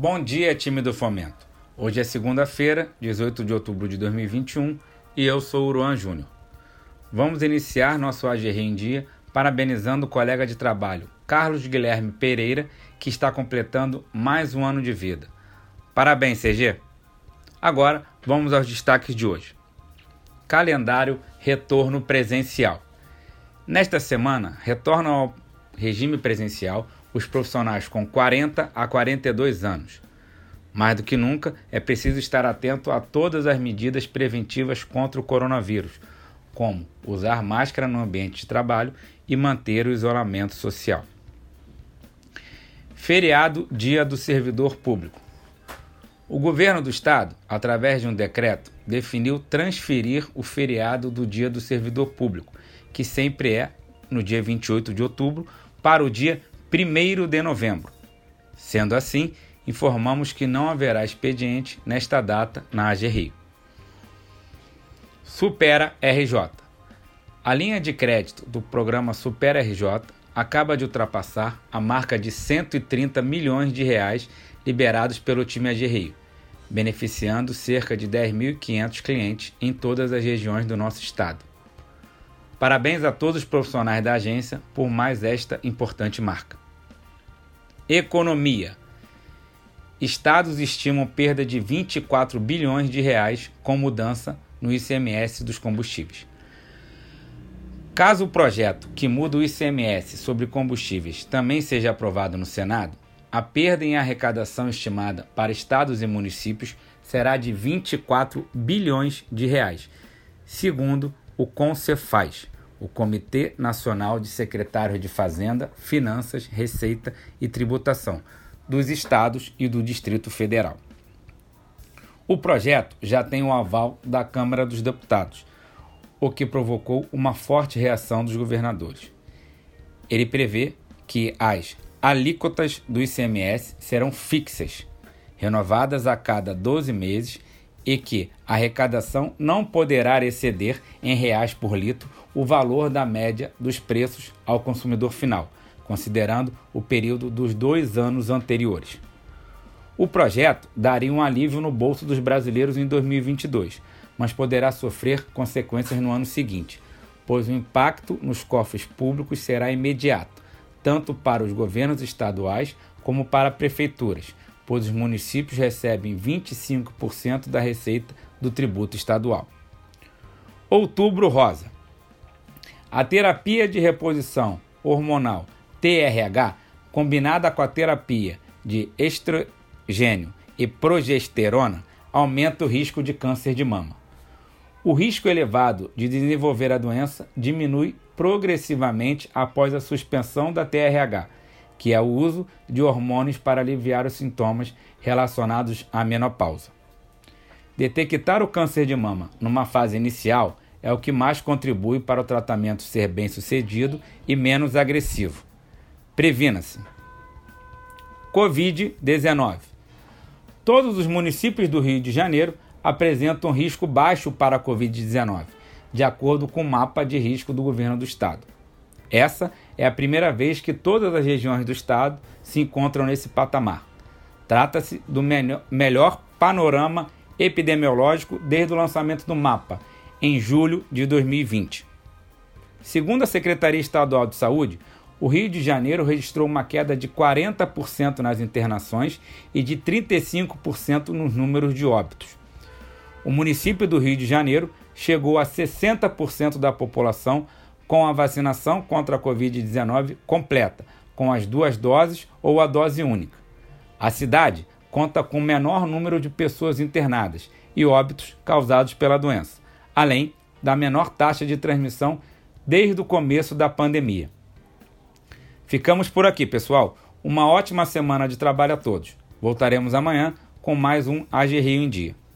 Bom dia, time do Fomento. Hoje é segunda-feira, 18 de outubro de 2021, e eu sou o Uruan Júnior. Vamos iniciar nosso AGR em dia parabenizando o colega de trabalho Carlos Guilherme Pereira, que está completando mais um ano de vida. Parabéns, CG! Agora, vamos aos destaques de hoje. Calendário Retorno Presencial. Nesta semana, retornam ao regime presencial os profissionais com 40 a 42 anos. Mais do que nunca, é preciso estar atento a todas as medidas preventivas contra o coronavírus, como usar máscara no ambiente de trabalho e manter o isolamento social. Feriado Dia do Servidor Público. O governo do estado, através de um decreto, definiu transferir o feriado do Dia do Servidor Público, que sempre é no dia 28 de outubro, para o dia 1 de novembro. Sendo assim, informamos que não haverá expediente nesta data na AG Rio. Supera RJ. A linha de crédito do programa Supera RJ acaba de ultrapassar a marca de 130 milhões de reais liberados pelo time AG Rio, beneficiando cerca de 10.500 clientes em todas as regiões do nosso estado. Parabéns a todos os profissionais da agência por mais esta importante marca. Economia. Estados estimam perda de 24 bilhões de reais com mudança no ICMS dos combustíveis. Caso o projeto que muda o ICMS sobre combustíveis também seja aprovado no Senado, a perda em arrecadação estimada para estados e municípios será de 24 bilhões de reais, segundo o CONCEFAZ, o Comitê Nacional de Secretários de Fazenda, Finanças, Receita e Tributação dos Estados e do Distrito Federal. O projeto já tem o aval da Câmara dos Deputados, o que provocou uma forte reação dos governadores. Ele prevê que as alíquotas do ICMS serão fixas, renovadas a cada 12 meses e que a arrecadação não poderá exceder em reais por litro o valor da média dos preços ao consumidor final, considerando o período dos dois anos anteriores. O projeto daria um alívio no bolso dos brasileiros em 2022, mas poderá sofrer consequências no ano seguinte, pois o impacto nos cofres públicos será imediato, tanto para os governos estaduais como para prefeituras, pois os municípios recebem 25% da receita do tributo estadual. Outubro Rosa. A terapia de reposição hormonal TRH, combinada com a terapia de estrogênio e progesterona, aumenta o risco de câncer de mama. O risco elevado de desenvolver a doença diminui progressivamente após a suspensão da TRH, que é o uso de hormônios para aliviar os sintomas relacionados à menopausa. Detectar o câncer de mama numa fase inicial é o que mais contribui para o tratamento ser bem sucedido e menos agressivo. Previna-se. Covid-19. Todos os municípios do Rio de Janeiro apresentam risco baixo para a Covid-19, de acordo com o mapa de risco do governo do estado. Essa é a primeira vez que todas as regiões do estado se encontram nesse patamar. Trata-se do melhor panorama epidemiológico desde o lançamento do mapa, em julho de 2020. Segundo a Secretaria Estadual de Saúde, o Rio de Janeiro registrou uma queda de 40% nas internações e de 35% nos números de óbitos. O município do Rio de Janeiro chegou a 60% da população com a vacinação contra a Covid-19 completa, com as duas doses ou a dose única. A cidade conta com o menor número de pessoas internadas e óbitos causados pela doença, além da menor taxa de transmissão desde o começo da pandemia. Ficamos por aqui, pessoal. Uma ótima semana de trabalho a todos. Voltaremos amanhã com mais um AG Rio em Dia.